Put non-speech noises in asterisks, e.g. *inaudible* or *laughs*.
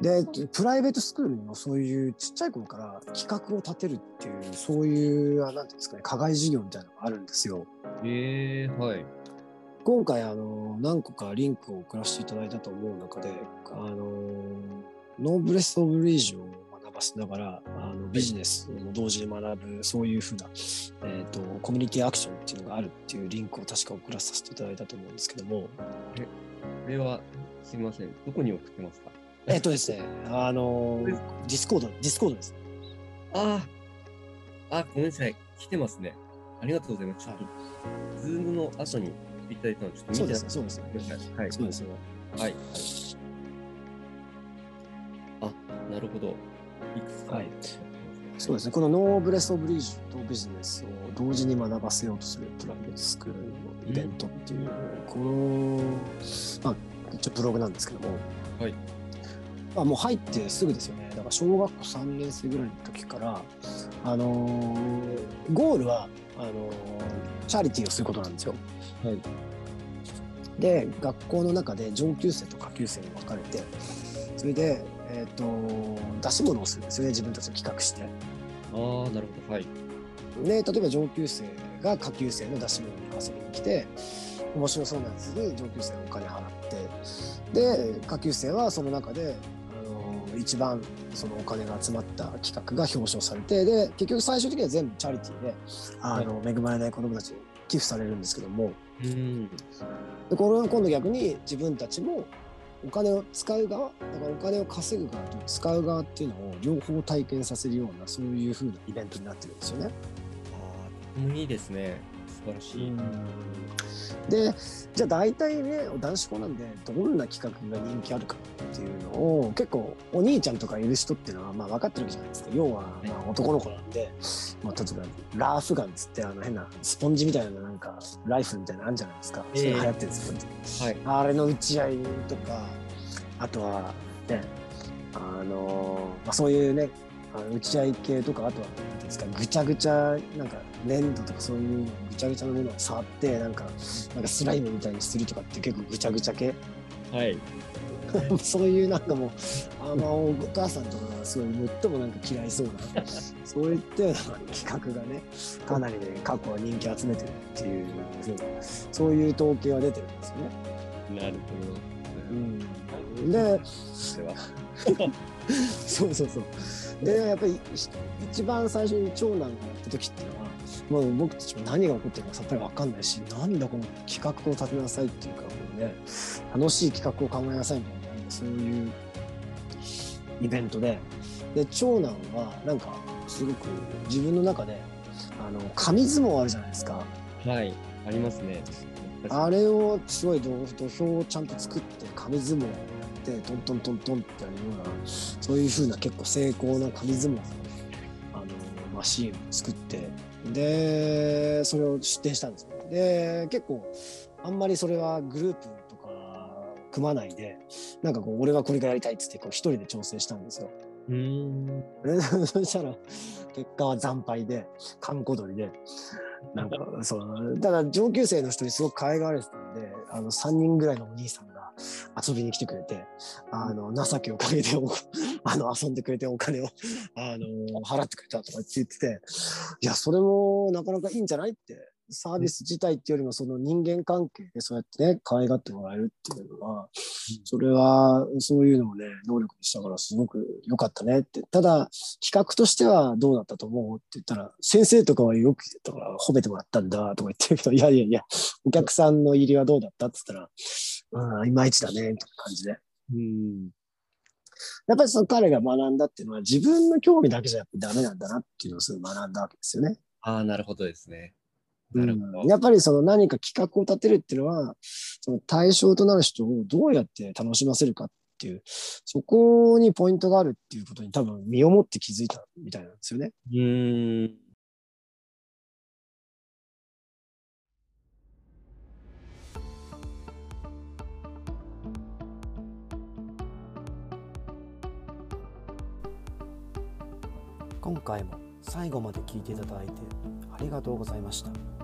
でプライベートスクールにもそういうちっちゃい頃から企画を立てるっていうそういうあなんていうんですかね課外授業みたいなのがあるんですよ。えー、はい。今回あの何個かリンクを送らせていただいたと思う中であのノーブレス・オブリージュを学ばせながらあのビジネスも同時に学ぶそういうふうな、えーと、コミュニティアクションっていうのがあるっていうリンクを確か送らさせていただいたと思うんですけども。え、これはすみません。どこに送ってますか？えっとですね、あのー、 Discord、Discord です。ああ、あ、ごめんなさい。来てますね。ありがとうございます。ちょっと、 Zoom の後にいただいたのちょっと見てそうです、そうです。はい。そうですはい。はい。あ、なるほど。いくつか。はい。そうですね。このノーブレス・オブリージュとビジネスを同時に学ばせようとするプライベートスクールのイベントっていう、うん、この、まあ、一応ブログなんですけども、はい。まあ、もう入ってすぐですよね。だから小学校3年生ぐらいの時から、あのー、ゴールはあのー、チャリティーをすることなんですよ。はい、で学校の中で上級生と下級生に分かれてそれで、えーと、出し物をするんですよね自分たちで企画して。ああなるほどはい。で例えば上級生が下級生の出し物に遊びに来て面白そうなやつに上級生がお金払ってで下級生はその中で一番そのお金が集まった企画が表彰されてで結局最終的には全部チャリティーであの、恵まれない子どもたちに寄付されるんですけども、うん、でこれは今度逆に自分たちもお金を使う側だからお金を稼ぐ側と使う側っていうのを両方体験させるようなそういうふうなイベントになってるんですよね。ああ、いいですね。素晴らしい。でじゃあ大体ね男子校なんでどんな企画が人気あるかっていうのを結構お兄ちゃんとかいる人っていうのはまあ分かってるわけじゃないですか。要はまあ男の子なんで、まあ、例えばラーフガンっつってあの変なスポンジみたいななんかライフルみたいなのあるんじゃないですか、それ流行ってるんですよ、はい、あれの打ち合いとかあとはねあのまあ、そういうねあの打ち合い系とかあとは何ですかぐちゃぐちゃなんか粘土とかそういうぐちゃぐちゃのものを触ってなんかなんかスライムみたいにするとかって結構ぐちゃぐちゃ系はい *laughs* そういうなんかもうあのお母さんとかがすごい最もなんか嫌いそうなそういったような企画がねかなりね過去は人気集めてるっていうそういう統計は出てるんですよね。なるほど。うん、で *laughs* そうそうそう。でやっぱり一番最初に長男がやった時っていうのはもう僕たちも何が起こってるかさっぱり分かんないしなんだこの企画を立てなさいっていうかもうね楽しい企画を考えなさいみたいなそういうイベントでで長男はなんかすごく自分の中であの紙相撲あるじゃないですか。はいありますね。あれをすごい土俵をちゃんと作って紙相撲をやってトントントントンってやるようなそういうふうな結構精巧な紙相撲のあのマシーンを作ってでそれを出展したんですよ。で結構あんまりそれはグループとか組まないでなんかこう俺はこれがやりたいっつってこう一人で調整したんですよ。うん *laughs* そしたら結果は惨敗で閑古鳥でなんかそうただ上級生の人にすごく可愛がられてたんであの3人ぐらいのお兄さんが遊びに来てくれてあの情けをかけて *laughs* あの遊んでくれてお金を *laughs* あの払ってくれたとかって言ってていやそれもなかなかいいんじゃないってサービス自体っていうよりもその人間関係でそうやってね可愛がってもらえるっていうのはそれはそういうのもね能力にしたからすごく良かったねってただ企画としてはどうだったと思うって言ったら先生とかはよく言ったから褒めてもらったんだとか言ってるけどいやいやいやお客さんの入りはどうだったって言ったらうんいまいちだねみたいな感じで。うんやっぱりその彼が学んだっていうのは自分の興味だけじゃやっぱダメなんだなっていうのをすごい学んだわけですよね。ああ、なるほどですね。うん、やっぱりその何か企画を立てるっていうのはその対象となる人をどうやって楽しませるかっていうそこにポイントがあるっていうことに多分身をもって気づいたみたいなんですよね。うん今回も最後まで聞いていただいてありがとうございました。